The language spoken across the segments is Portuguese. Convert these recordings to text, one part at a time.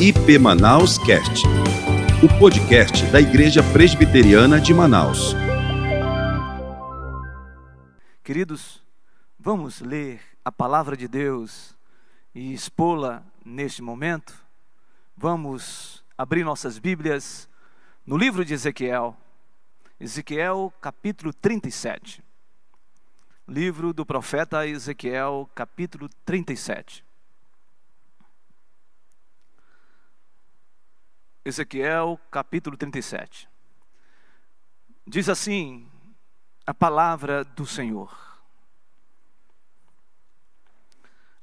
IP Manaus Cast, o podcast da Igreja Presbiteriana de Manaus. Queridos, vamos ler a palavra de Deus e expô-la neste momento? Vamos abrir nossas Bíblias no livro de Ezequiel, Ezequiel capítulo 37. Livro do profeta Ezequiel, capítulo 37. Ezequiel, capítulo 37. Diz assim a palavra do Senhor.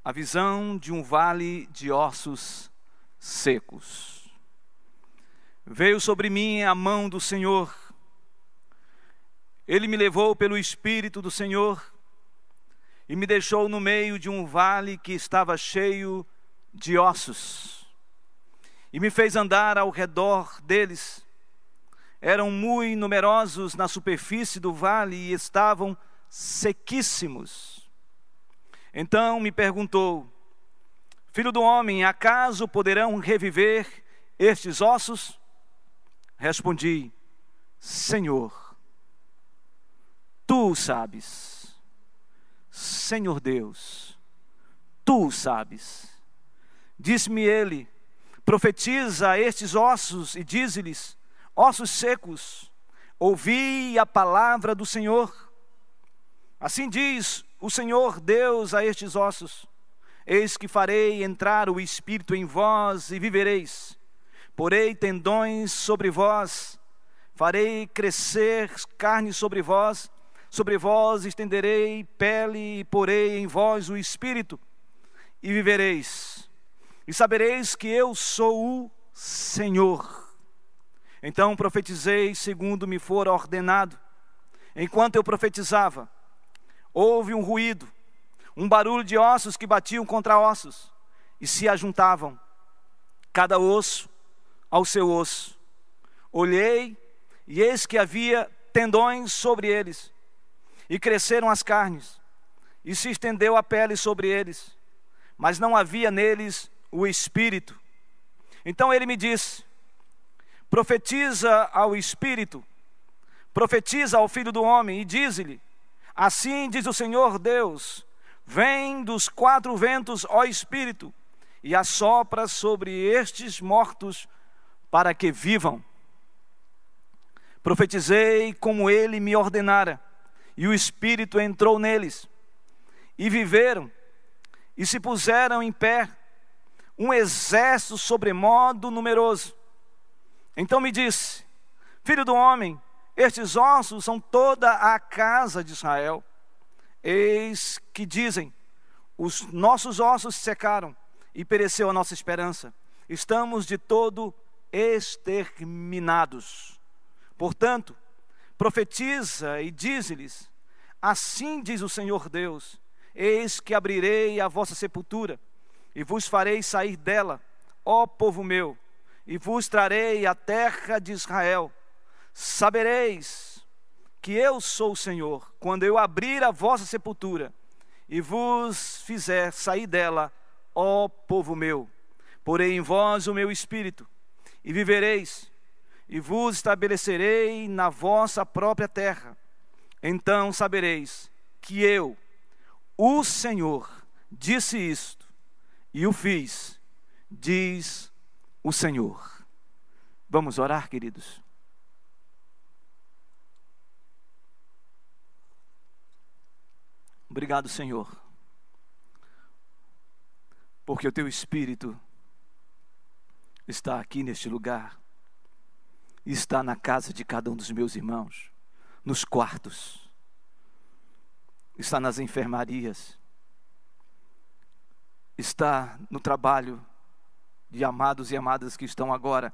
A visão de um vale de ossos secos. Veio sobre mim a mão do Senhor. Ele me levou pelo Espírito do Senhor e me deixou no meio de um vale que estava cheio de ossos e me fez andar ao redor deles. Eram muito numerosos na superfície do vale e estavam sequíssimos. Então me perguntou: Filho do homem, acaso poderão reviver estes ossos? Respondi: Senhor, tu sabes. Senhor Deus, tu sabes. Disse-me ele: profetiza a estes ossos e diz-lhes: Ossos secos, ouvi a palavra do Senhor. Assim diz o Senhor Deus a estes ossos: Eis que farei entrar o espírito em vós e vivereis. Porei tendões sobre vós, farei crescer carne sobre vós, sobre vós estenderei pele e porei em vós o espírito e vivereis e sabereis que eu sou o Senhor. Então profetizei segundo me for ordenado. Enquanto eu profetizava, houve um ruído, um barulho de ossos que batiam contra ossos e se ajuntavam, cada osso ao seu osso. Olhei e eis que havia tendões sobre eles, e cresceram as carnes, e se estendeu a pele sobre eles, mas não havia neles o Espírito. Então ele me disse: profetiza ao Espírito, profetiza ao Filho do Homem e diz-lhe: Assim diz o Senhor Deus: Vem dos quatro ventos, ó Espírito, e assopra sobre estes mortos para que vivam. Profetizei como ele me ordenara, e o Espírito entrou neles, e viveram, e se puseram em pé, um exército sobremodo numeroso. Então me disse: Filho do homem, estes ossos são toda a casa de Israel. Eis que dizem: Os nossos ossos secaram e pereceu a nossa esperança. Estamos de todo exterminados. Portanto, profetiza e diz-lhes: Assim diz o Senhor Deus: Eis que abrirei a vossa sepultura e vos farei sair dela, ó povo meu, e vos trarei a terra de Israel. Sabereis que eu sou o Senhor, quando eu abrir a vossa sepultura e vos fizer sair dela, ó povo meu. Porei em vós o meu espírito, e vivereis, e vos estabelecerei na vossa própria terra. Então sabereis que eu, o Senhor, disse isto e o fiz, diz o Senhor. Vamos orar, queridos. Obrigado, Senhor, porque o Teu Espírito está aqui neste lugar, está na casa de cada um dos meus irmãos, nos quartos, está nas enfermarias, está no trabalho de amados e amadas que estão agora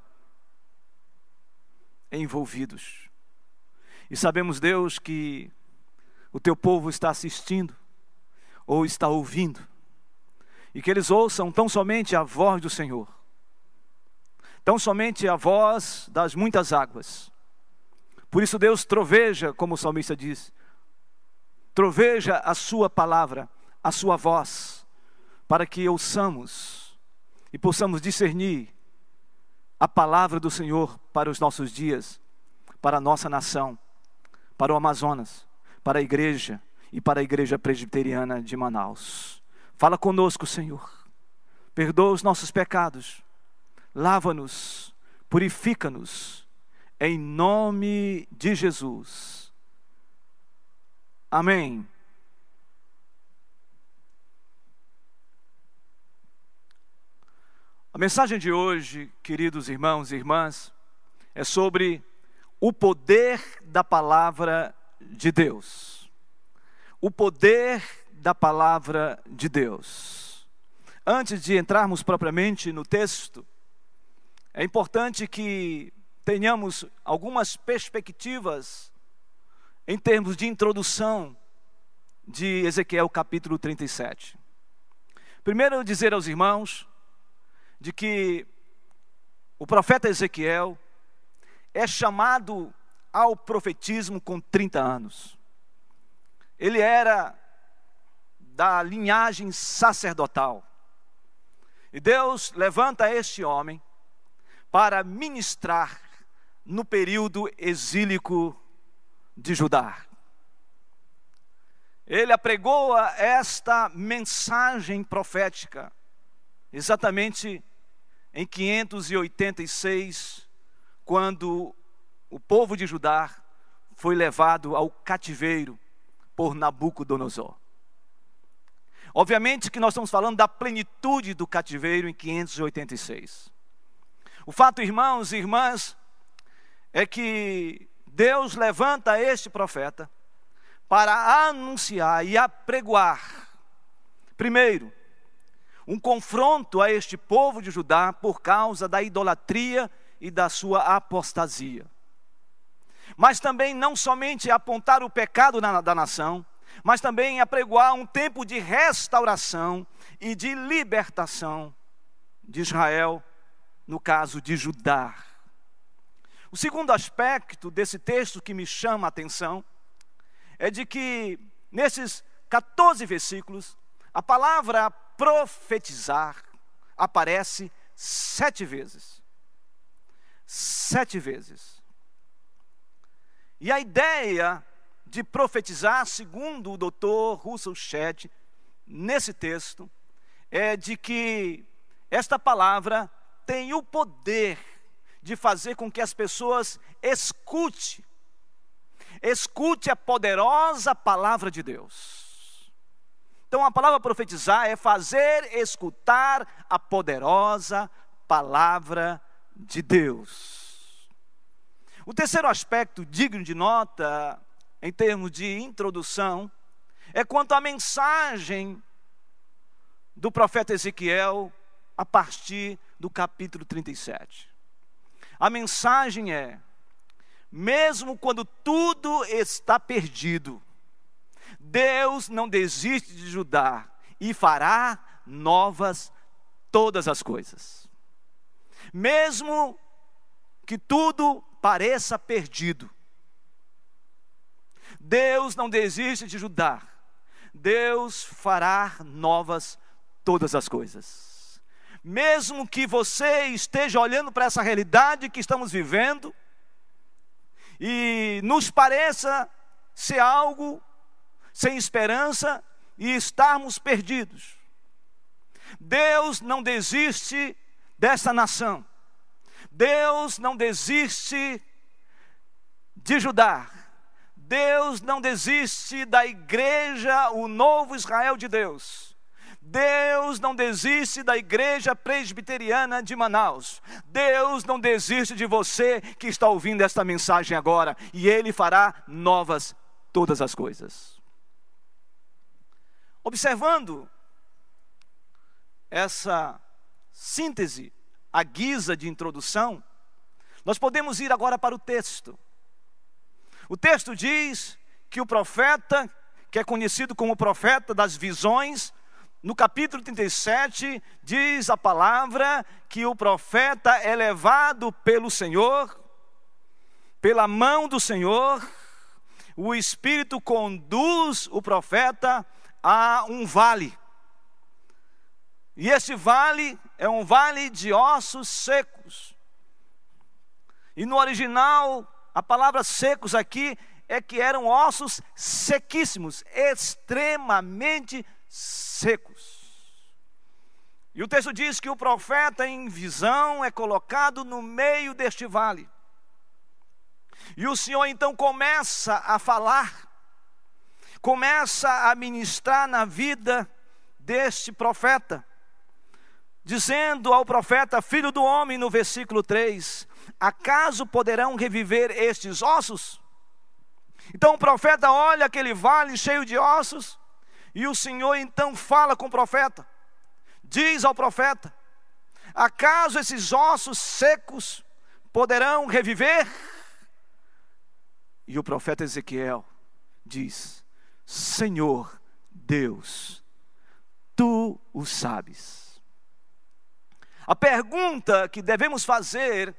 envolvidos. E sabemos, Deus, que o teu povo está assistindo ou está ouvindo, e que eles ouçam tão somente a voz do Senhor, tão somente a voz das muitas águas. Por isso, Deus troveja, como o salmista diz, troveja a sua palavra, a sua voz para que ouçamos e possamos discernir a palavra do Senhor para os nossos dias, para a nossa nação, para o Amazonas, para a igreja e para a igreja presbiteriana de Manaus. Fala conosco, Senhor. Perdoa os nossos pecados. Lava-nos, purifica-nos, em nome de Jesus. Amém. A mensagem de hoje, queridos irmãos e irmãs, é sobre o poder da palavra de Deus. O poder da palavra de Deus. Antes de entrarmos propriamente no texto, é importante que tenhamos algumas perspectivas em termos de introdução de Ezequiel capítulo 37. Primeiro, dizer aos irmãos de que o profeta Ezequiel é chamado ao profetismo com 30 anos. Ele era da linhagem sacerdotal. E Deus levanta este homem para ministrar no período exílico de Judá. Ele apregoa esta mensagem profética exatamente em 586, quando o povo de Judá foi levado ao cativeiro por Nabucodonosor. Obviamente que nós estamos falando da plenitude do cativeiro em 586. O fato, irmãos e irmãs, é que Deus levanta este profeta para anunciar e apregoar, primeiro, um confronto a este povo de Judá por causa da idolatria e da sua apostasia. Mas também não somente apontar o pecado na, da nação, mas também apregoar um tempo de restauração e de libertação de Israel, no caso de Judá. O segundo aspecto desse texto que me chama a atenção é de que nesses 14 versículos, a palavra profetizar aparece sete vezes. Sete vezes. E a ideia de profetizar, segundo o doutor Russell Shedd, nesse texto, é de que esta palavra tem o poder de fazer com que as pessoas escute, escute a poderosa palavra de Deus. Então a palavra profetizar é fazer escutar a poderosa palavra de Deus. O terceiro aspecto digno de nota, em termos de introdução, é quanto à mensagem do profeta Ezequiel a partir do capítulo 37. A mensagem é: mesmo quando tudo está perdido, Deus não desiste de ajudar e fará novas todas as coisas. Mesmo que tudo pareça perdido, Deus não desiste de ajudar. Deus fará novas todas as coisas. Mesmo que você esteja olhando para essa realidade que estamos vivendo e nos pareça ser algo sem esperança e estarmos perdidos. Deus não desiste dessa nação. Deus não desiste de ajudar. Deus não desiste da igreja, o novo Israel de Deus. Deus não desiste da igreja presbiteriana de Manaus. Deus não desiste de você que está ouvindo esta mensagem agora. E Ele fará novas todas as coisas. Observando essa síntese, a guisa de introdução, nós podemos ir agora para o texto. O texto diz que o profeta, que é conhecido como profeta das visões, no capítulo 37, diz a palavra que o profeta é levado pelo Senhor, pela mão do Senhor, o Espírito conduz o profeta há um vale. E esse vale é um vale de ossos secos. E no original, a palavra secos aqui é que eram ossos sequíssimos, extremamente secos. E o texto diz que o profeta em visão é colocado no meio deste vale. E o Senhor então começa a falar, começa a ministrar na vida deste profeta, dizendo ao profeta, filho do homem, no versículo 3: Acaso poderão reviver estes ossos? Então o profeta olha aquele vale cheio de ossos, e o Senhor então fala com o profeta, diz ao profeta: Acaso esses ossos secos poderão reviver? E o profeta Ezequiel diz: Senhor Deus, tu o sabes. A pergunta que devemos fazer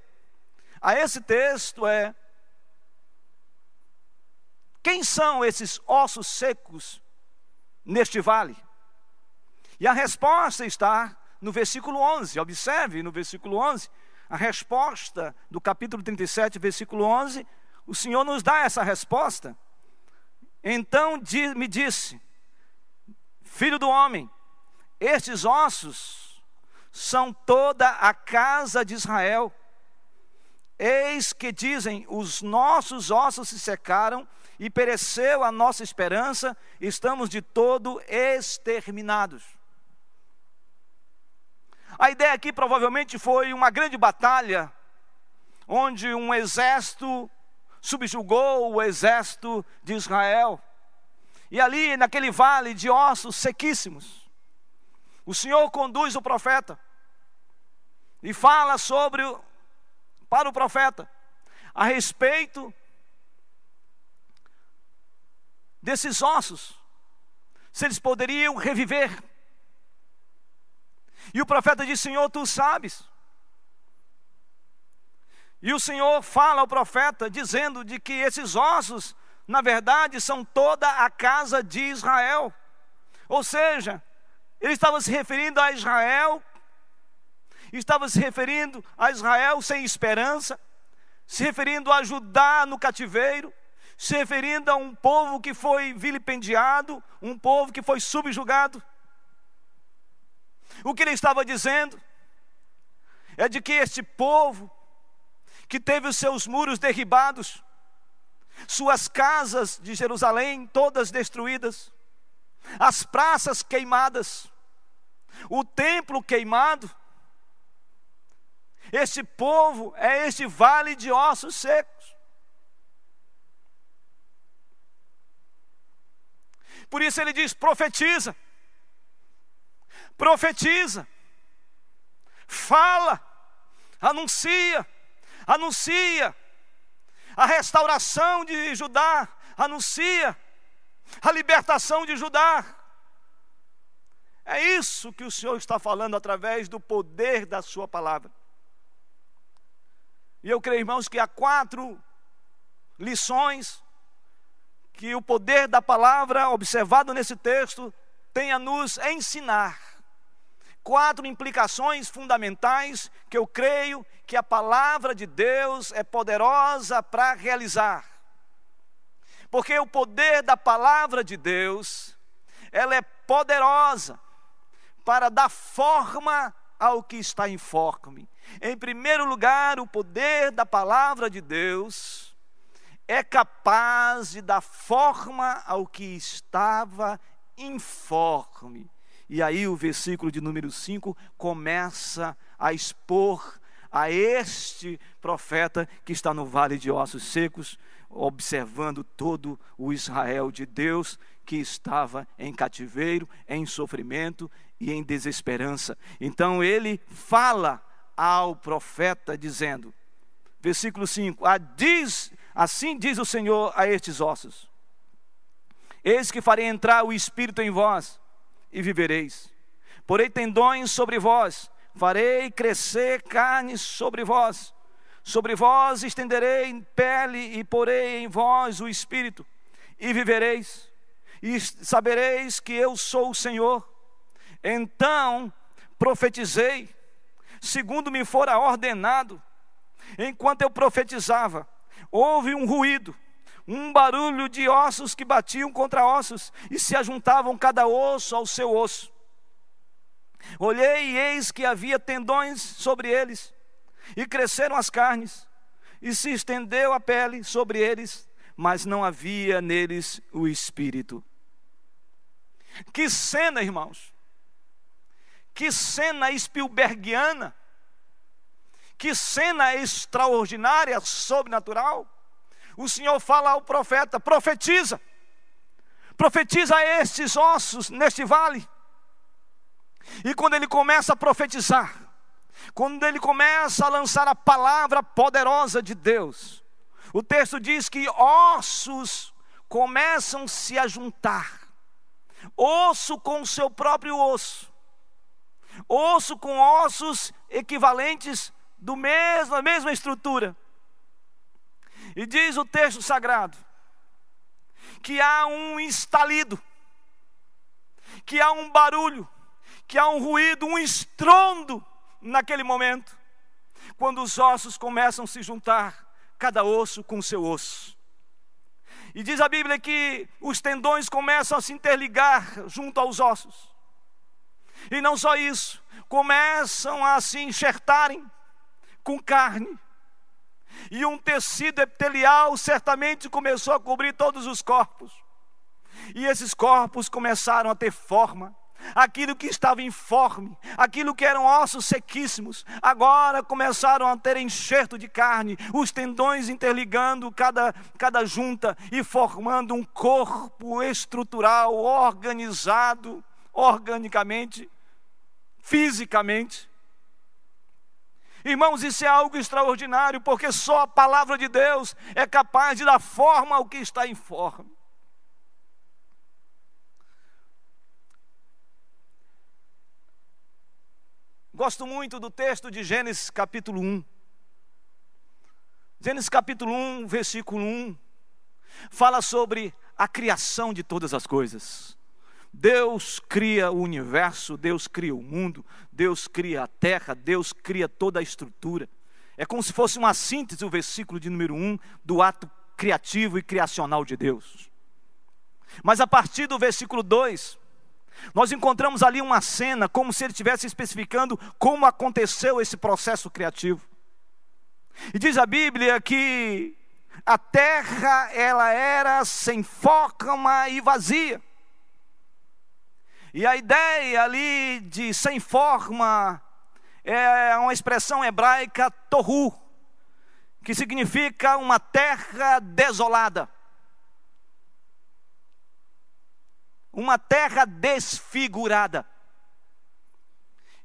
a esse texto é: quem são esses ossos secos neste vale? E a resposta está no versículo 11. Observe no versículo 11, a resposta do capítulo 37, versículo 11. O Senhor nos dá essa resposta. Então me disse, filho do homem, estes ossos são toda a casa de Israel. Eis que dizem: os nossos ossos se secaram e pereceu a nossa esperança, estamos de todo exterminados. A ideia aqui provavelmente foi uma grande batalha, onde um exército subjugou o exército de Israel. E ali, naquele vale de ossos sequíssimos, o Senhor conduz o profeta e fala sobre para o profeta a respeito desses ossos, se eles poderiam reviver. E o profeta diz: Senhor, tu sabes. E o Senhor fala ao profeta, dizendo de que esses ossos, na verdade, são toda a casa de Israel. Ou seja, ele estava se referindo a Israel, estava se referindo a Israel sem esperança, se referindo a Judá no cativeiro, se referindo a um povo que foi vilipendiado, um povo que foi subjugado. O que ele estava dizendo é de que este povo, que teve os seus muros derribados, suas casas de Jerusalém todas destruídas, as praças queimadas, o templo queimado, este povo é este vale de ossos secos. Por isso ele diz: profetiza, profetiza, fala, anuncia, anuncia a restauração de Judá, anuncia a libertação de Judá. É isso que o Senhor está falando através do poder da Sua palavra. E eu creio, irmãos, que há quatro lições que o poder da palavra, observado nesse texto, tem a nos ensinar. Quatro implicações fundamentais que eu creio que a palavra de Deus é poderosa para realizar. Porque o poder da palavra de Deus, ela é poderosa para dar forma ao que está informe. Em primeiro lugar, o poder da palavra de Deus é capaz de dar forma ao que estava informe. E aí o versículo de número 5 começa a expor a este profeta que está no vale de ossos secos, observando todo o Israel de Deus que estava em cativeiro, em sofrimento e em desesperança. Então ele fala ao profeta dizendo: versículo 5: ah, diz, Assim diz o Senhor a estes ossos: Eis que farei entrar o espírito em vós e vivereis. Porei tendões sobre vós, farei crescer carne sobre vós. Sobre vós estenderei pele e porei em vós o espírito e vivereis. E sabereis que eu sou o Senhor. Então profetizei, segundo me fora ordenado, enquanto eu profetizava, houve um ruído, um barulho de ossos que batiam contra ossos e se ajuntavam cada osso ao seu osso. Olhei e eis que havia tendões sobre eles, e cresceram as carnes, e se estendeu a pele sobre eles, mas não havia neles o espírito. Que cena, irmãos! Que cena Spielbergiana! Que cena extraordinária, sobrenatural! O Senhor fala ao profeta: profetiza, profetiza estes ossos neste vale. E quando ele começa a profetizar, quando ele começa a lançar a palavra poderosa de Deus, o texto diz que ossos começam -se a juntar, osso com o seu próprio osso, osso com ossos equivalentes do mesmo, da mesma estrutura. E diz o texto sagrado que há um estalido, que há um barulho, que há um ruído, um estrondo naquele momento, quando os ossos começam a se juntar, cada osso com seu osso. E diz a Bíblia que os tendões começam a se interligar junto aos ossos. E não só isso, começam a se enxertarem com carne e um tecido epitelial certamente começou a cobrir todos os corpos. E esses corpos começaram a ter forma. Aquilo que estava informe, aquilo que eram ossos sequíssimos, agora começaram a ter enxerto de carne, os tendões interligando cada, cada junta e formando um corpo estrutural, organizado, organicamente, fisicamente. Irmãos, isso é algo extraordinário, porque só a palavra de Deus é capaz de dar forma ao que está informe. Gosto muito do texto de Gênesis capítulo 1. Gênesis capítulo 1, versículo 1, fala sobre a criação de todas as coisas. Deus cria o universo, Deus cria o mundo, Deus cria a terra, Deus cria toda a estrutura. É como se fosse uma síntese, o versículo de número 1, do ato criativo e criacional de Deus. Mas a partir do versículo 2, nós encontramos ali uma cena, como se ele estivesse especificando como aconteceu esse processo criativo. E diz a Bíblia que a terra ela era sem forma e vazia. E a ideia ali de sem forma é uma expressão hebraica tohu, que significa uma terra desolada. Uma terra desfigurada.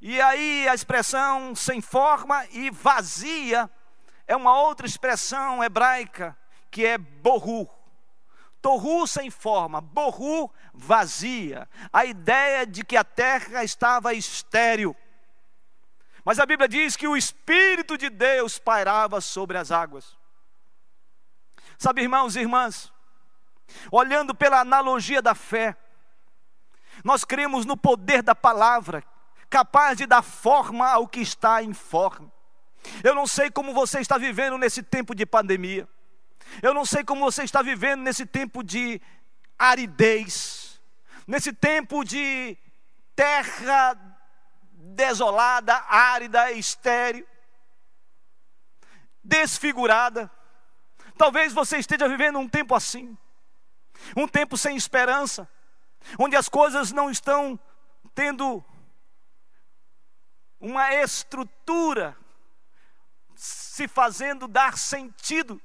E aí a expressão sem forma e vazia é uma outra expressão hebraica que é borru. Torru sem forma, borru vazia. A ideia de que a terra estava estéril. Mas a Bíblia diz que o Espírito de Deus pairava sobre as águas. Sabe, irmãos e irmãs, olhando pela analogia da fé, nós cremos no poder da palavra, capaz de dar forma ao que está informe. Eu não sei como você está vivendo nesse tempo de pandemia. Eu não sei como você está vivendo nesse tempo de aridez, nesse tempo de terra desolada, árida, estéril, desfigurada. Talvez você esteja vivendo um tempo assim, um tempo sem esperança, onde as coisas não estão tendo uma estrutura se fazendo dar sentido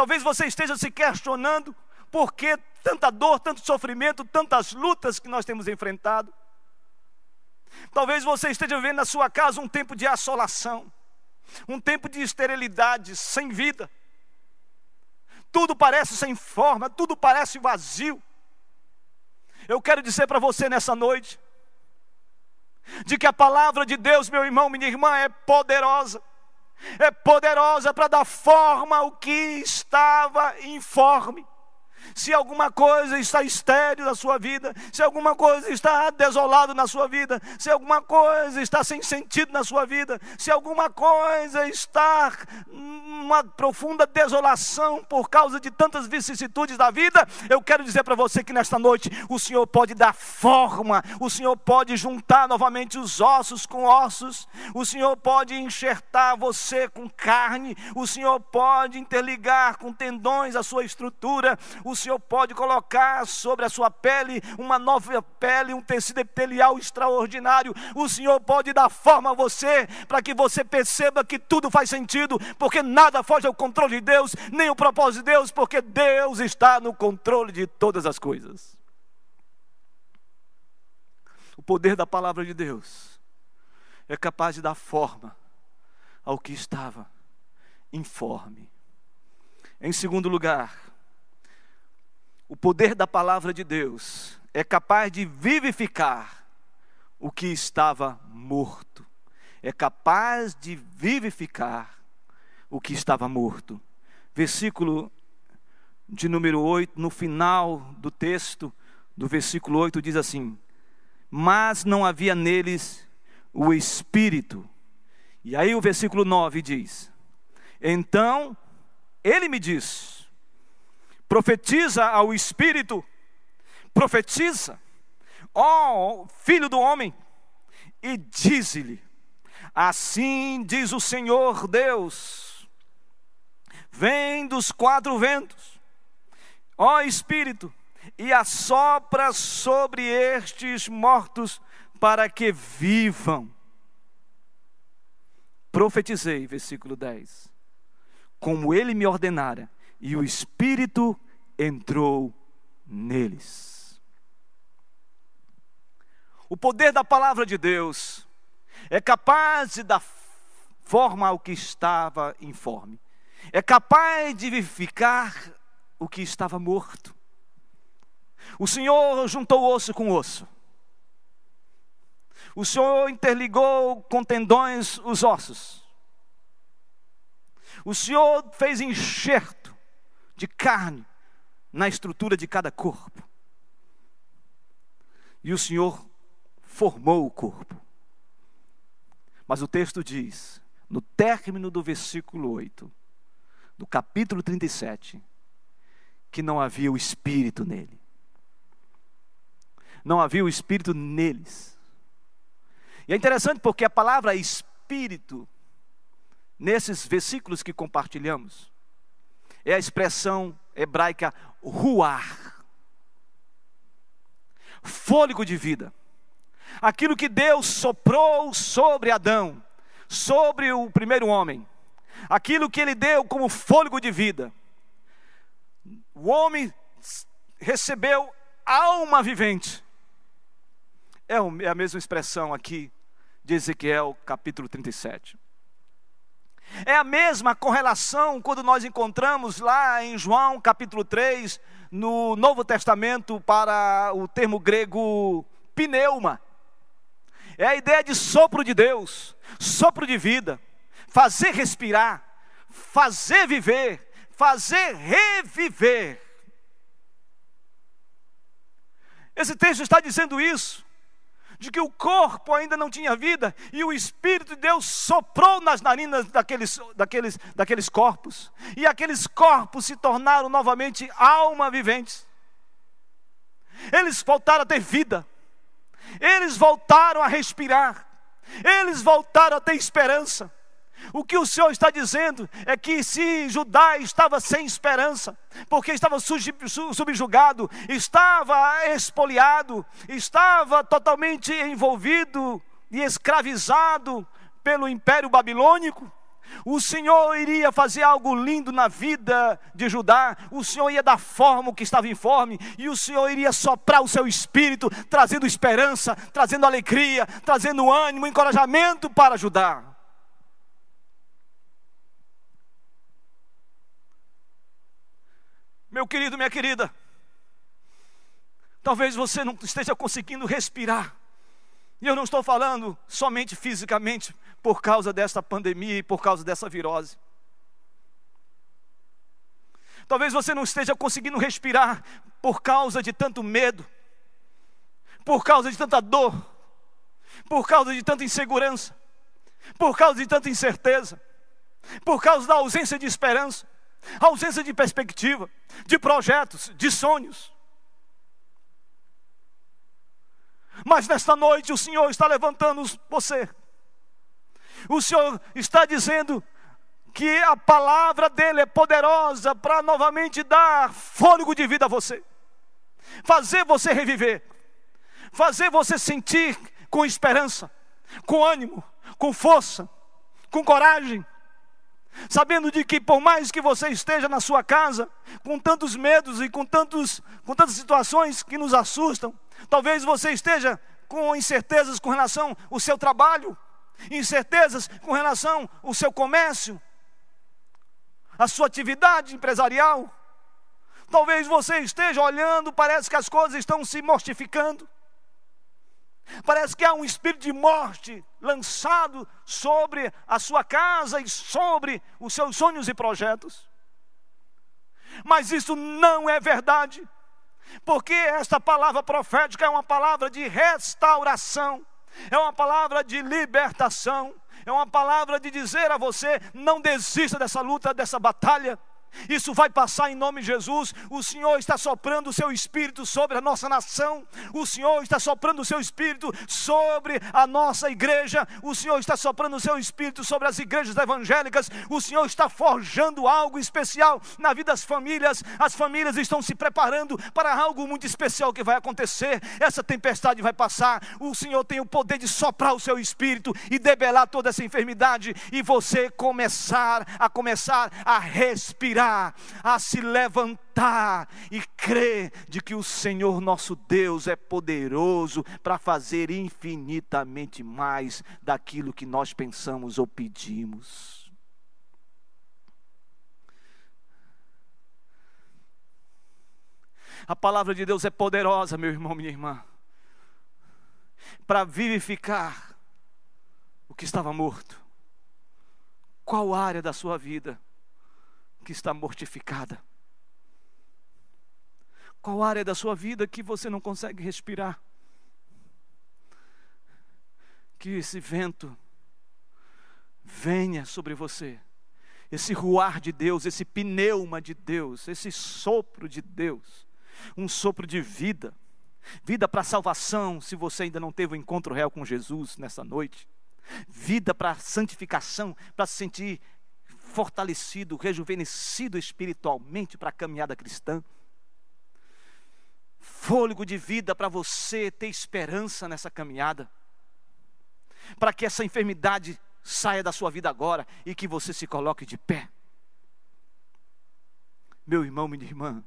Talvez você esteja se questionando por que tanta dor, tanto sofrimento, tantas lutas que nós temos enfrentado. Talvez você esteja vivendo na sua casa um tempo de assolação, um tempo de esterilidade, sem vida. Tudo parece sem forma, tudo parece vazio. Eu quero dizer para você nessa noite, de que a palavra de Deus, meu irmão, minha irmã, é poderosa é poderosa para dar forma ao que estava informe. Se alguma coisa está estéril na sua vida, se alguma coisa está desolado na sua vida, se alguma coisa está sem sentido na sua vida, se alguma coisa está numa profunda desolação por causa de tantas vicissitudes da vida, eu quero dizer para você que nesta noite o Senhor pode dar forma, o Senhor pode juntar novamente os ossos com ossos, o Senhor pode enxertar você com carne, o Senhor pode interligar com tendões a sua estrutura, o Senhor pode colocar sobre a sua pele uma nova pele, um tecido epitelial extraordinário. O Senhor pode dar forma a você para que você perceba que tudo faz sentido, porque nada foge ao controle de Deus, nem o propósito de Deus, porque Deus está no controle de todas as coisas. O poder da palavra de Deus é capaz de dar forma ao que estava informe. Em segundo lugar, o poder da palavra de Deus é capaz de vivificar o que estava morto. É capaz de vivificar o que estava morto. Versículo de número 8, no final do texto, do versículo 8, diz assim: Mas não havia neles o Espírito. E aí o versículo 9 diz: Então ele me diz, profetiza ao Espírito, profetiza, ó filho do homem, e diz-lhe: Assim diz o Senhor Deus, vem dos quatro ventos, ó Espírito, e assopra sobre estes mortos para que vivam. Profetizei, versículo 10, como ele me ordenara e o Espírito entrou neles. O poder da palavra de Deus é capaz de dar forma ao que estava informe, é capaz de vivificar o que estava morto. O Senhor juntou osso com osso. O Senhor interligou com tendões os ossos. O Senhor fez enxerto de carne na estrutura de cada corpo. E o Senhor formou o corpo. Mas o texto diz, no término do versículo 8, do capítulo 37, que não havia o Espírito nele. Não havia o Espírito neles. E é interessante porque a palavra Espírito, nesses versículos que compartilhamos, é a expressão hebraica ruar fôlego de vida. Aquilo que Deus soprou sobre Adão, sobre o primeiro homem, aquilo que ele deu como fôlego de vida. O homem recebeu alma vivente. É, é a mesma expressão aqui de Ezequiel capítulo 37. É a mesma correlação quando nós encontramos lá em João capítulo 3, no Novo Testamento, para o termo grego pneuma. É a ideia de sopro de Deus, sopro de vida, fazer respirar, fazer viver, fazer reviver. Esse texto está dizendo isso de que o corpo ainda não tinha vida e o Espírito de Deus soprou nas narinas daqueles, daqueles, daqueles corpos, e aqueles corpos se tornaram novamente alma viventes. Eles voltaram a ter vida, eles voltaram a respirar, eles voltaram a ter esperança. O que o Senhor está dizendo é que se Judá estava sem esperança, porque estava subjugado, estava expoliado, estava totalmente envolvido e escravizado pelo império babilônico, o Senhor iria fazer algo lindo na vida de Judá, o Senhor ia dar forma o que estava informe, e o Senhor iria soprar o seu espírito, trazendo esperança, trazendo alegria, trazendo ânimo, encorajamento para Judá. Meu querido, minha querida, talvez você não esteja conseguindo respirar. E eu não estou falando somente fisicamente por causa desta pandemia e por causa dessa virose. Talvez você não esteja conseguindo respirar por causa de tanto medo, por causa de tanta dor, por causa de tanta insegurança, por causa de tanta incerteza, por causa da ausência de esperança, ausência de perspectiva, de projetos, de sonhos. Mas nesta noite o Senhor está levantando você. O Senhor está dizendo que a palavra dele é poderosa para novamente dar fôlego de vida a você, fazer você reviver, fazer você sentir com esperança, com ânimo, com força, com coragem, sabendo de que por mais que você esteja na sua casa, com tantos medos e com, tantos, com tantas situações que nos assustam, talvez você esteja com incertezas com relação ao seu trabalho, incertezas com relação ao seu comércio, a sua atividade empresarial. Talvez você esteja olhando, parece que as coisas estão se mortificando. Parece que há um espírito de morte lançado sobre a sua casa e sobre os seus sonhos e projetos. Mas isso não é verdade, porque esta palavra profética é uma palavra de restauração, é uma palavra de libertação, é uma palavra de dizer a você: não desista dessa luta, dessa batalha. Isso vai passar em nome de Jesus. O Senhor está soprando o seu espírito sobre a nossa nação. O Senhor está soprando o seu espírito sobre a nossa igreja. O Senhor está soprando o seu espírito sobre as igrejas evangélicas. O Senhor está forjando algo especial na vida das famílias. As famílias estão se preparando para algo muito especial que vai acontecer. Essa tempestade vai passar. O Senhor tem o poder de soprar o seu espírito e debelar toda essa enfermidade e você começar a começar a respirar a se levantar e crer de que o Senhor nosso Deus é poderoso para fazer infinitamente mais daquilo que nós pensamos ou pedimos. A palavra de Deus é poderosa, meu irmão, minha irmã, para vivificar o que estava morto. Qual área da sua vida que está mortificada? Qual área da sua vida que você não consegue respirar? Que esse vento venha sobre você, esse ruar de Deus, esse pneuma de Deus, esse sopro de Deus, um sopro de vida, vida para salvação, se você ainda não teve o um encontro real com Jesus nessa noite, vida para santificação, para se sentir fortalecido, rejuvenescido espiritualmente para a caminhada cristã. Fôlego de vida para você ter esperança nessa caminhada. Para que essa enfermidade saia da sua vida agora e que você se coloque de pé. Meu irmão, minha irmã,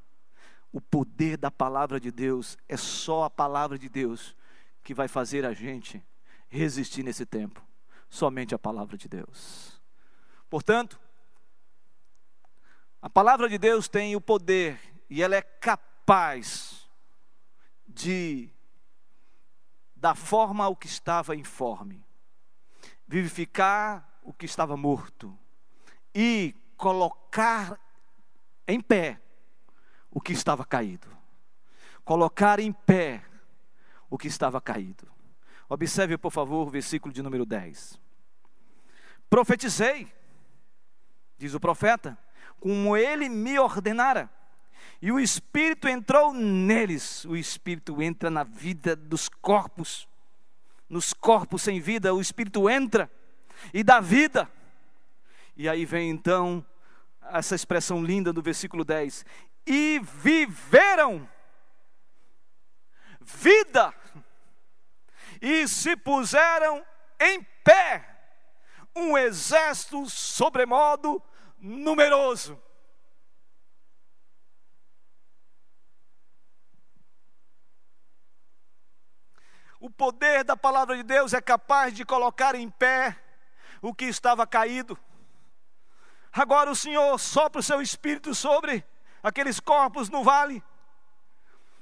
o poder da palavra de Deus é só a palavra de Deus que vai fazer a gente resistir nesse tempo. Somente a palavra de Deus. Portanto, a palavra de Deus tem o poder e ela é capaz de dar forma ao que estava informe, vivificar o que estava morto e colocar em pé o que estava caído. Colocar em pé o que estava caído. Observe, por favor, o versículo de número 10. Profetizei, diz o profeta, como ele me ordenara. E o Espírito entrou neles. O Espírito entra na vida dos corpos. Nos corpos sem vida, o Espírito entra e dá vida. E aí vem então essa expressão linda do versículo 10: E viveram vida, e se puseram em pé um exército sobremodo numeroso. O poder da palavra de Deus é capaz de colocar em pé o que estava caído. Agora o Senhor sopra o seu espírito sobre aqueles corpos no vale,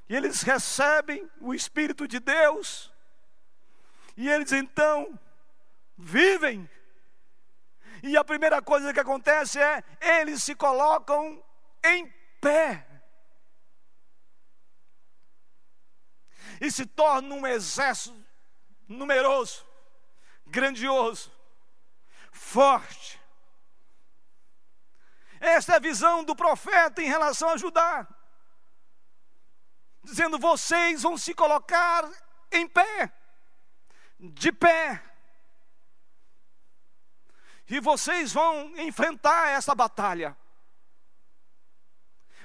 e eles recebem o espírito de Deus, e eles então vivem e a primeira coisa que acontece é, eles se colocam em pé. E se torna um exército numeroso, grandioso, forte. Esta é a visão do profeta em relação a Judá, dizendo: vocês vão se colocar em pé, de pé, e vocês vão enfrentar essa batalha.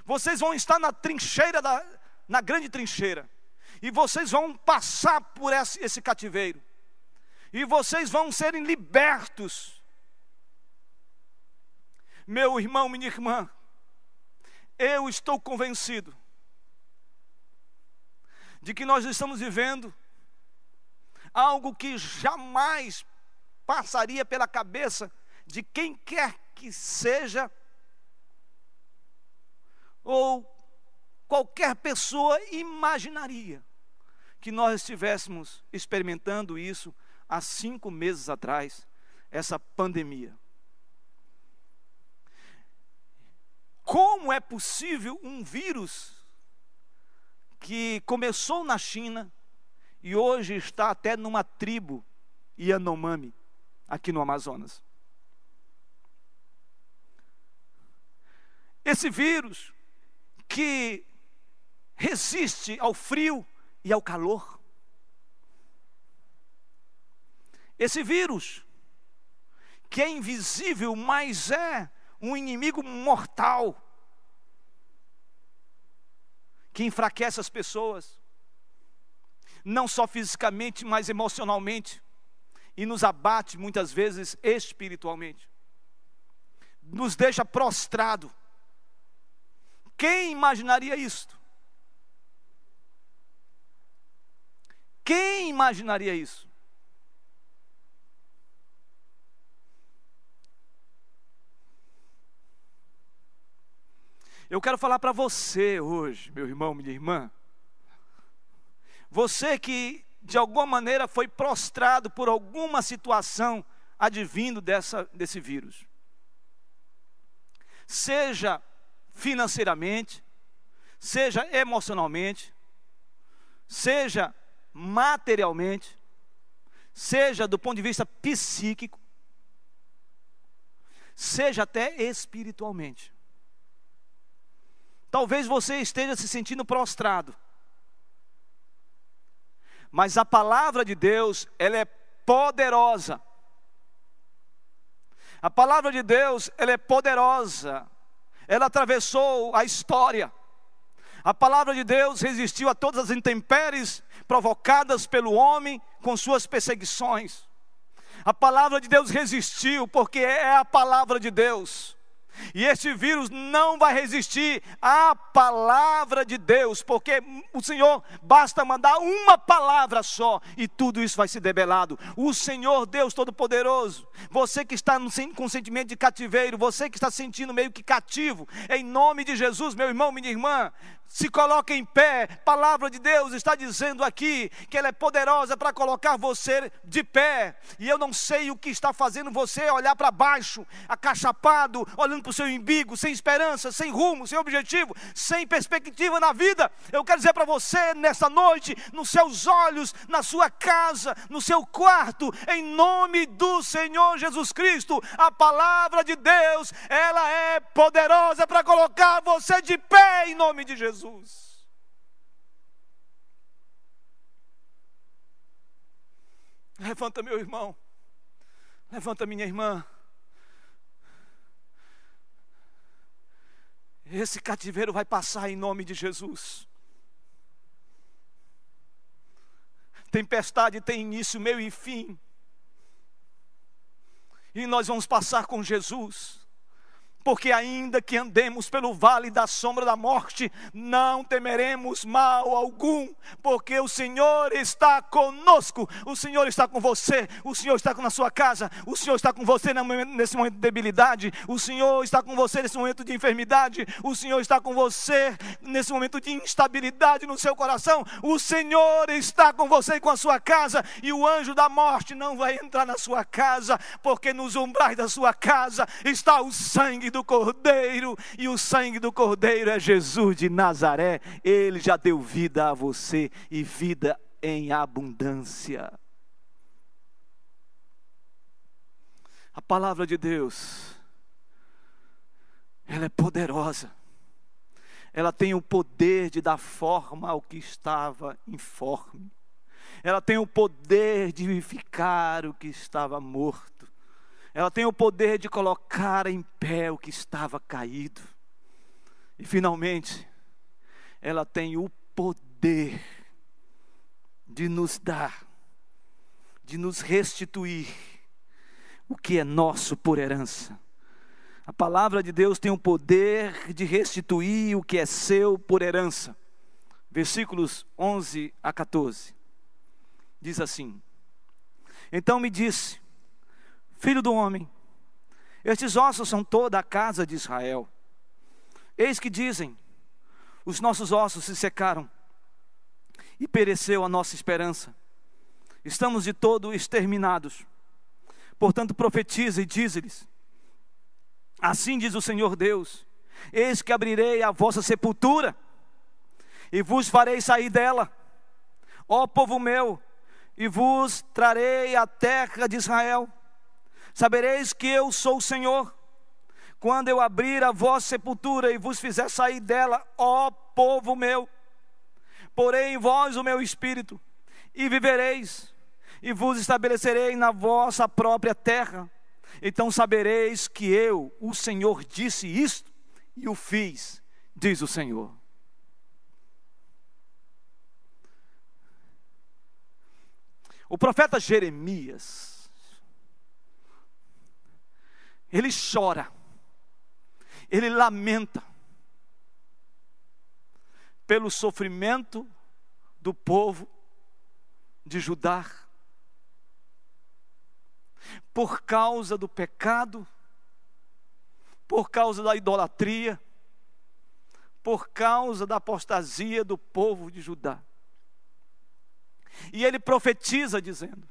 Vocês vão estar na trincheira, da, na grande trincheira. E vocês vão passar por esse, esse cativeiro. E vocês vão serem libertos. Meu irmão, minha irmã, eu estou convencido de que nós estamos vivendo algo que jamais passaria pela cabeça de quem quer que seja, ou qualquer pessoa imaginaria que nós estivéssemos experimentando isso há cinco meses atrás, essa pandemia. Como é possível um vírus que começou na China e hoje está até numa tribo Yanomami, aqui no Amazonas. Esse vírus que resiste ao frio e ao calor. Esse vírus, que é invisível, mas é um inimigo mortal, que enfraquece as pessoas, não só fisicamente, mas emocionalmente, e nos abate muitas vezes espiritualmente, nos deixa prostrado quem imaginaria isto? Quem imaginaria isso? Eu quero falar para você hoje, meu irmão, minha irmã. Você que de alguma maneira foi prostrado por alguma situação advindo dessa, desse vírus. Seja financeiramente, seja emocionalmente, seja materialmente, seja do ponto de vista psíquico, seja até espiritualmente. Talvez você esteja se sentindo prostrado. Mas a palavra de Deus, ela é poderosa. A palavra de Deus, ela é poderosa ela atravessou a história. A palavra de Deus resistiu a todas as intempéries provocadas pelo homem com suas perseguições. A palavra de Deus resistiu, porque é a palavra de Deus. E este vírus não vai resistir à palavra de Deus, porque o Senhor basta mandar uma palavra só e tudo isso vai ser debelado. O Senhor Deus Todo-Poderoso, você que está com sentimento de cativeiro, você que está sentindo meio que cativo, em nome de Jesus, meu irmão, minha irmã, se coloque em pé. Palavra de Deus está dizendo aqui que ela é poderosa para colocar você de pé. E eu não sei o que está fazendo você olhar para baixo, acachapado, olhando para o seu umbigo, sem esperança, sem rumo, sem objetivo, sem perspectiva na vida. Eu quero dizer para você nessa noite, nos seus olhos, na sua casa, no seu quarto, em nome do Senhor Jesus Cristo, a palavra de Deus, ela é poderosa para colocar você de pé em nome de Jesus. Jesus. Levanta, meu irmão. Levanta, minha irmã. Esse cativeiro vai passar em nome de Jesus. Tempestade tem início, meio e fim. E nós vamos passar com Jesus porque ainda que andemos pelo vale da sombra da morte, não temeremos mal algum, porque o Senhor está conosco, o Senhor está com você, o Senhor está na sua casa, o Senhor está com você nesse momento de debilidade, o Senhor está com você nesse momento de enfermidade, o Senhor está com você nesse momento de instabilidade no seu coração, o Senhor está com você e com a sua casa, e o anjo da morte não vai entrar na sua casa, porque nos umbrais da sua casa está o sangue do Cordeiro, e o sangue do Cordeiro é Jesus de Nazaré. Ele já deu vida a você e vida em abundância. A palavra de Deus, ela é poderosa. Ela tem o poder de dar forma ao que estava informe. Ela tem o poder de vivificar o que estava morto. Ela tem o poder de colocar em pé o que estava caído. E finalmente, ela tem o poder de nos dar, de nos restituir o que é nosso por herança. A palavra de Deus tem o poder de restituir o que é seu por herança. Versículos 11 a 14. Diz assim: Então me disse, filho do homem, estes ossos são toda a casa de Israel. Eis que dizem: os nossos ossos se secaram e pereceu a nossa esperança. Estamos de todo exterminados. Portanto, profetiza e diz-lhes: Assim diz o Senhor Deus: Eis que abrirei a vossa sepultura e vos farei sair dela, ó povo meu, e vos trarei a terra de Israel. Sabereis que eu sou o Senhor, quando eu abrir a vossa sepultura e vos fizer sair dela, ó povo meu. Porei em vós o meu espírito, e vivereis e vos estabelecerei na vossa própria terra. Então sabereis que eu, o Senhor, disse isto e o fiz, diz o Senhor. O profeta Jeremias, ele chora, ele lamenta pelo sofrimento do povo de Judá por causa do pecado, por causa da idolatria, por causa da apostasia do povo de Judá. E ele profetiza dizendo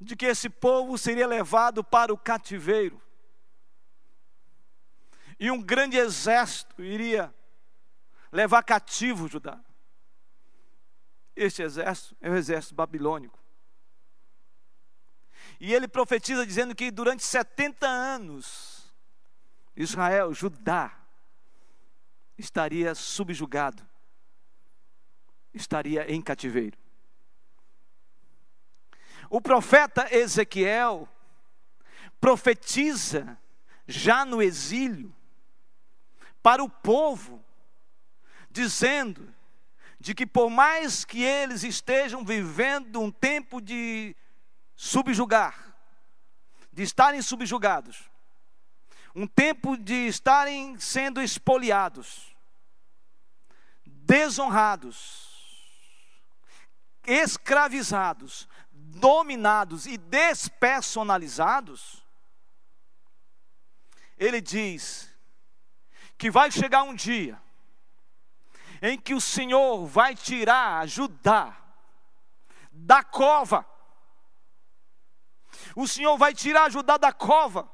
de que esse povo seria levado para o cativeiro. E um grande exército iria levar cativo Judá. Este exército é o exército babilônico. E ele profetiza dizendo que durante 70 anos, Israel, Judá, estaria subjugado, estaria em cativeiro. O profeta Ezequiel profetiza já no exílio para o povo, dizendo de que por mais que eles estejam vivendo um tempo de subjugar, de estarem subjugados, um tempo de estarem sendo espoliados, desonrados, escravizados, dominados e despersonalizados, ele diz que vai chegar um dia em que o Senhor vai tirar Judá da cova o Senhor vai tirar Judá da cova,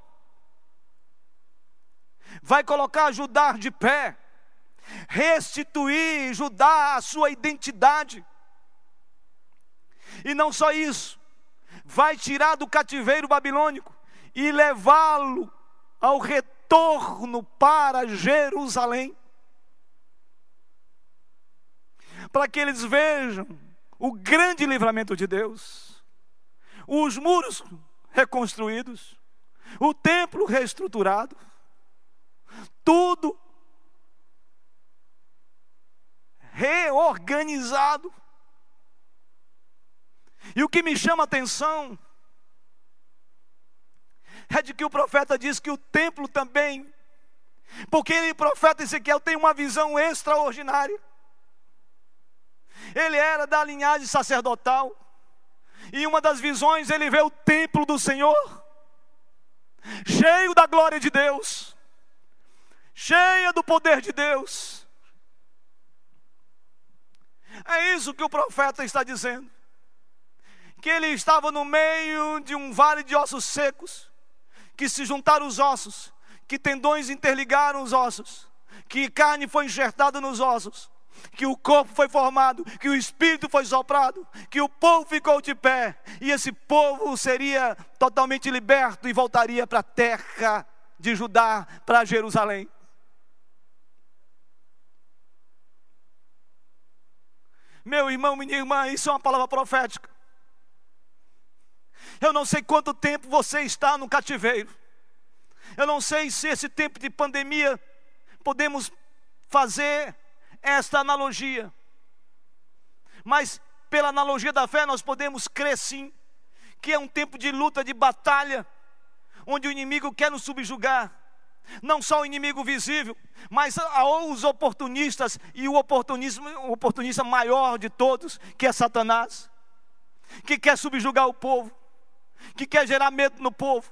vai colocar Judá de pé, restituir Judá a sua identidade. E não só isso, vai tirar do cativeiro babilônico e levá-lo ao retorno para Jerusalém. Para que eles vejam o grande livramento de Deus os muros reconstruídos, o templo reestruturado, tudo reorganizado. E o que me chama a atenção é de que o profeta diz que o templo também, porque o profeta Ezequiel tem uma visão extraordinária. Ele era da linhagem sacerdotal. E uma das visões ele vê o templo do Senhor, cheio da glória de Deus, cheia do poder de Deus. É isso que o profeta está dizendo. Que ele estava no meio de um vale de ossos secos, que se juntaram os ossos, que tendões interligaram os ossos, que carne foi enxertada nos ossos, que o corpo foi formado, que o espírito foi soprado, que o povo ficou de pé, e esse povo seria totalmente liberto e voltaria para a terra de Judá, para Jerusalém. Meu irmão, minha irmã, isso é uma palavra profética. Eu não sei quanto tempo você está no cativeiro. Eu não sei se esse tempo de pandemia podemos fazer esta analogia. Mas pela analogia da fé nós podemos crer sim que é um tempo de luta, de batalha, onde o inimigo quer nos subjugar. Não só o inimigo visível, mas os oportunistas e o oportunismo, o oportunista maior de todos, que é Satanás, que quer subjugar o povo, que quer gerar medo no povo,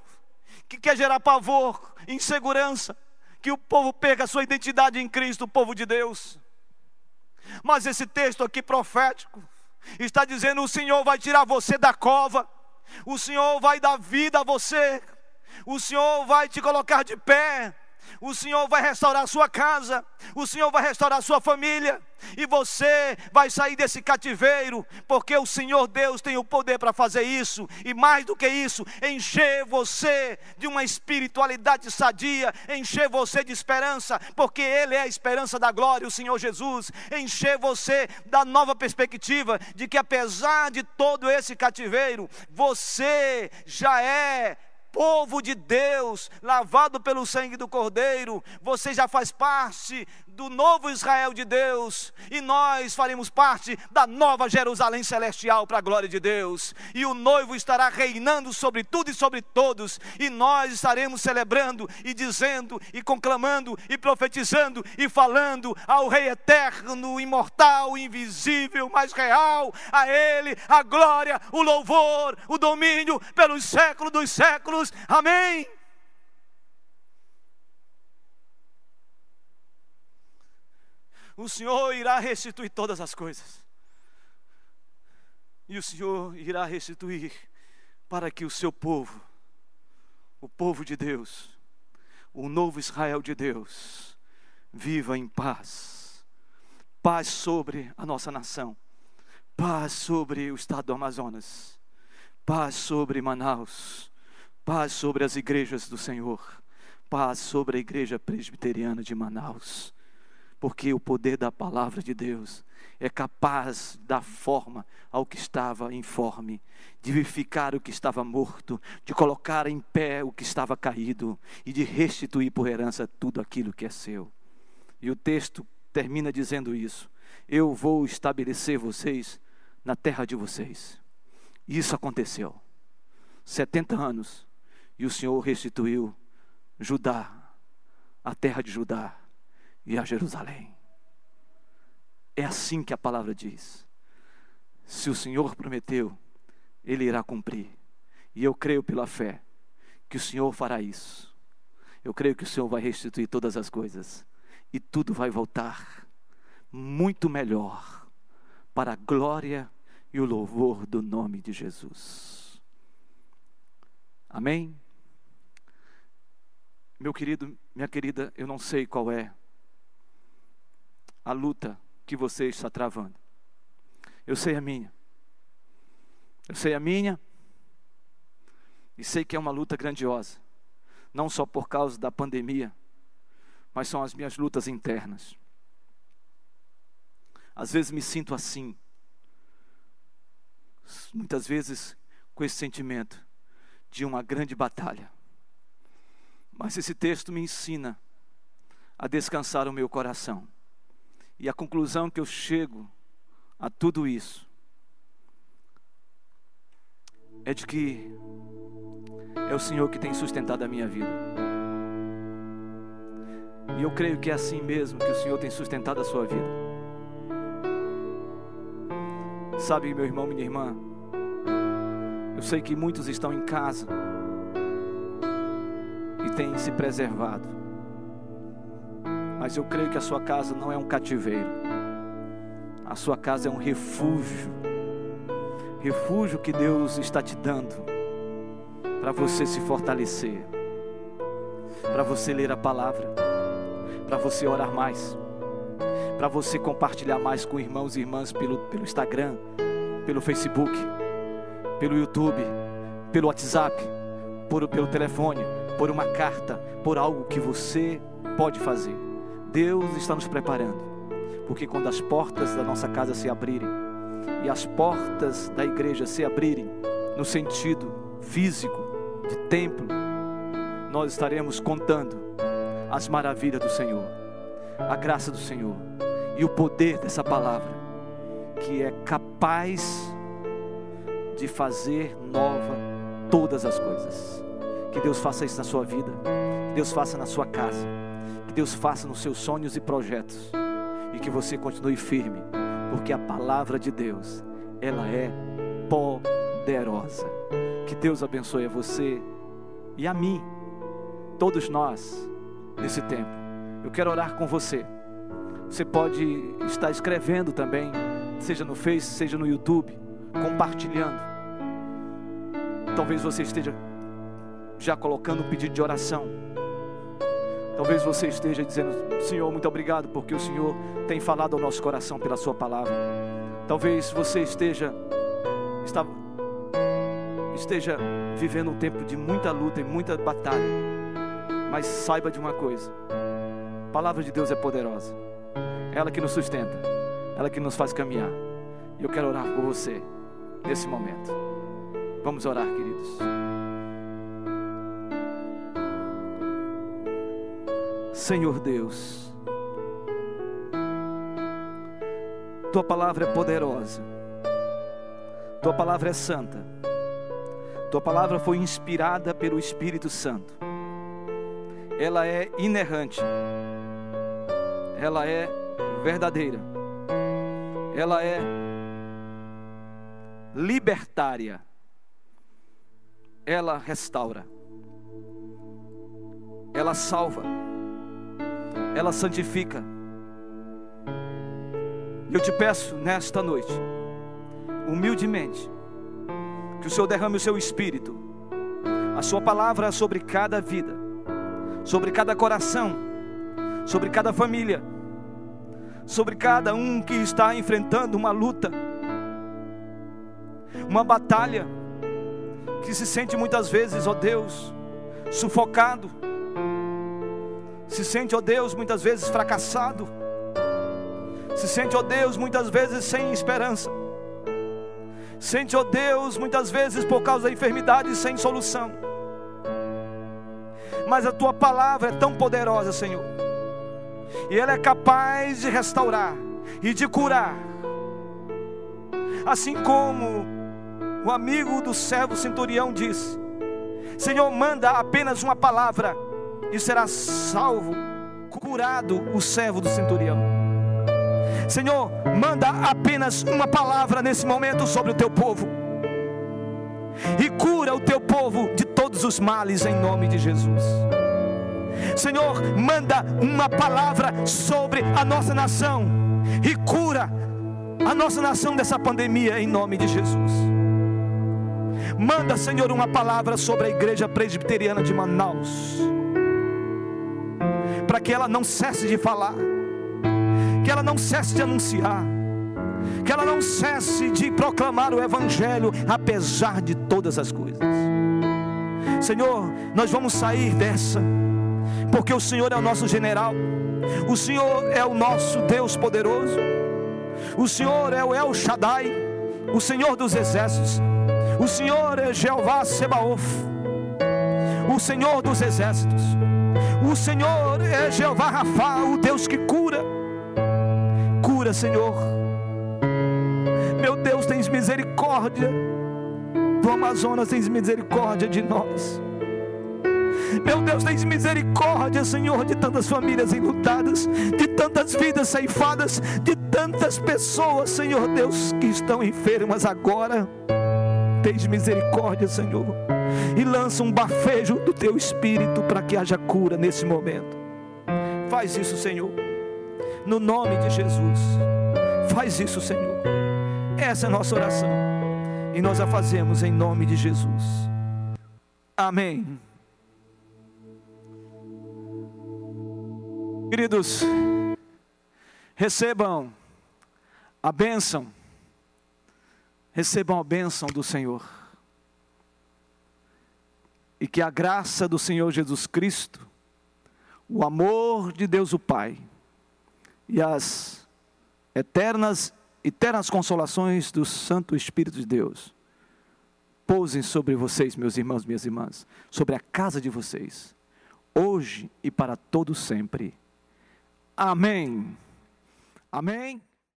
que quer gerar pavor, insegurança, que o povo perca sua identidade em Cristo, o povo de Deus. Mas esse texto aqui profético está dizendo: o Senhor vai tirar você da cova, o Senhor vai dar vida a você, o Senhor vai te colocar de pé, o Senhor vai restaurar a sua casa, o Senhor vai restaurar a sua família, e você vai sair desse cativeiro, porque o Senhor Deus tem o poder para fazer isso, e mais do que isso, encher você de uma espiritualidade sadia, encher você de esperança, porque Ele é a esperança da glória, o Senhor Jesus, encher você da nova perspectiva de que apesar de todo esse cativeiro, você já é povo de Deus, lavado pelo sangue do Cordeiro, você já faz parte do novo Israel de Deus, e nós faremos parte da nova Jerusalém celestial para a glória de Deus, e o noivo estará reinando sobre tudo e sobre todos, e nós estaremos celebrando e dizendo e conclamando e profetizando e falando ao Rei eterno, imortal, invisível, mas real, a Ele a glória, o louvor, o domínio pelos séculos dos séculos. Amém. O Senhor irá restituir todas as coisas. E o Senhor irá restituir para que o seu povo, o povo de Deus, o novo Israel de Deus, viva em paz. Paz sobre a nossa nação, paz sobre o estado do Amazonas, paz sobre Manaus, paz sobre as igrejas do Senhor, paz sobre a igreja presbiteriana de Manaus porque o poder da palavra de Deus é capaz da forma ao que estava informe, de vivificar o que estava morto, de colocar em pé o que estava caído e de restituir por herança tudo aquilo que é seu. E o texto termina dizendo isso: Eu vou estabelecer vocês na terra de vocês. Isso aconteceu. 70 anos e o Senhor restituiu Judá, a terra de Judá e a Jerusalém. É assim que a palavra diz. Se o Senhor prometeu, Ele irá cumprir. E eu creio pela fé que o Senhor fará isso. Eu creio que o Senhor vai restituir todas as coisas. E tudo vai voltar muito melhor para a glória e o louvor do nome de Jesus. Amém? Meu querido, minha querida, eu não sei qual é a luta que você está travando. Eu sei a minha. Eu sei a minha. E sei que é uma luta grandiosa. Não só por causa da pandemia, mas são as minhas lutas internas. Às vezes me sinto assim. Muitas vezes com esse sentimento de uma grande batalha. Mas esse texto me ensina a descansar o meu coração e a conclusão que eu chego a tudo isso é de que é o Senhor que tem sustentado a minha vida. E eu creio que é assim mesmo que o Senhor tem sustentado a sua vida. Sabe, meu irmão, minha irmã, eu sei que muitos estão em casa e têm se preservado mas eu creio que a sua casa não é um cativeiro, a sua casa é um refúgio refúgio que Deus está te dando para você se fortalecer. para você ler a palavra, para você orar mais, para você compartilhar mais com irmãos e irmãs pelo, pelo Instagram, pelo Facebook, pelo YouTube, pelo WhatsApp, por, pelo telefone, por uma carta, por algo que você pode fazer. Deus está nos preparando, porque quando as portas da nossa casa se abrirem e as portas da igreja se abrirem, no sentido físico, de templo, nós estaremos contando as maravilhas do Senhor, a graça do Senhor e o poder dessa palavra, que é capaz de fazer nova todas as coisas. Que Deus faça isso na sua vida, que Deus faça na sua casa, Deus faça nos seus sonhos e projetos, e que você continue firme, porque a palavra de Deus, ela é poderosa. Que Deus abençoe a você e a mim, todos nós, nesse tempo. Eu quero orar com você. Você pode estar escrevendo também, seja no Face, seja no YouTube, compartilhando. Talvez você esteja já colocando um pedido de oração. Talvez você esteja dizendo: Senhor, muito obrigado, porque o Senhor tem falado ao nosso coração pela Sua palavra. Talvez você esteja, está, esteja vivendo um tempo de muita luta e muita batalha, mas saiba de uma coisa: a palavra de Deus é poderosa, ela que nos sustenta, ela que nos faz caminhar. E eu quero orar por você nesse momento. Vamos orar, queridos. Senhor Deus, Tua palavra é poderosa, Tua palavra é santa, Tua palavra foi inspirada pelo Espírito Santo, ela é inerrante, ela é verdadeira, ela é libertária, ela restaura, ela salva, ela santifica. Eu te peço nesta noite, humildemente, que o Senhor derrame o seu espírito, a sua palavra sobre cada vida, sobre cada coração, sobre cada família, sobre cada um que está enfrentando uma luta, uma batalha, que se sente muitas vezes, ó Deus, sufocado, se sente, ó Deus, muitas vezes fracassado, se sente, ó Deus, muitas vezes sem esperança, sente, ó Deus, muitas vezes por causa da enfermidade sem solução, mas a tua palavra é tão poderosa, Senhor, e ela é capaz de restaurar e de curar, assim como o amigo do servo centurião disse: Senhor, manda apenas uma palavra e será salvo, curado o servo do centurião. Senhor, manda apenas uma palavra nesse momento sobre o teu povo e cura o teu povo de todos os males em nome de Jesus. Senhor, manda uma palavra sobre a nossa nação e cura a nossa nação dessa pandemia em nome de Jesus. Manda, Senhor, uma palavra sobre a igreja presbiteriana de Manaus, para que ela não cesse de falar, que ela não cesse de anunciar, que ela não cesse de proclamar o Evangelho, apesar de todas as coisas. Senhor, nós vamos sair dessa, porque o Senhor é o nosso general, o Senhor é o nosso Deus poderoso, o Senhor é o El Shaddai, o Senhor dos exércitos. O Senhor é Jeová Sebaoth, o Senhor dos exércitos. O Senhor é Jeová Rafa, o Deus que cura. Cura, Senhor. Meu Deus, tens misericórdia do Amazonas, tens misericórdia de nós. Meu Deus, tens misericórdia, Senhor, de tantas famílias enlutadas, de tantas vidas ceifadas, de tantas pessoas, Senhor Deus, que estão enfermas agora tens misericórdia, Senhor, e lança um bafejo do teu espírito para que haja cura nesse momento. Faz isso, Senhor, no nome de Jesus. Faz isso, Senhor. Essa é a nossa oração e nós a fazemos em nome de Jesus. Amém. Queridos, recebam a bênção, recebam a bênção do Senhor. E que a graça do Senhor Jesus Cristo, o amor de Deus o Pai e as eternas, eternas consolações do Santo Espírito de Deus pousem sobre vocês, meus irmãos, minhas irmãs, sobre a casa de vocês, hoje e para todo sempre. Amém. Amém.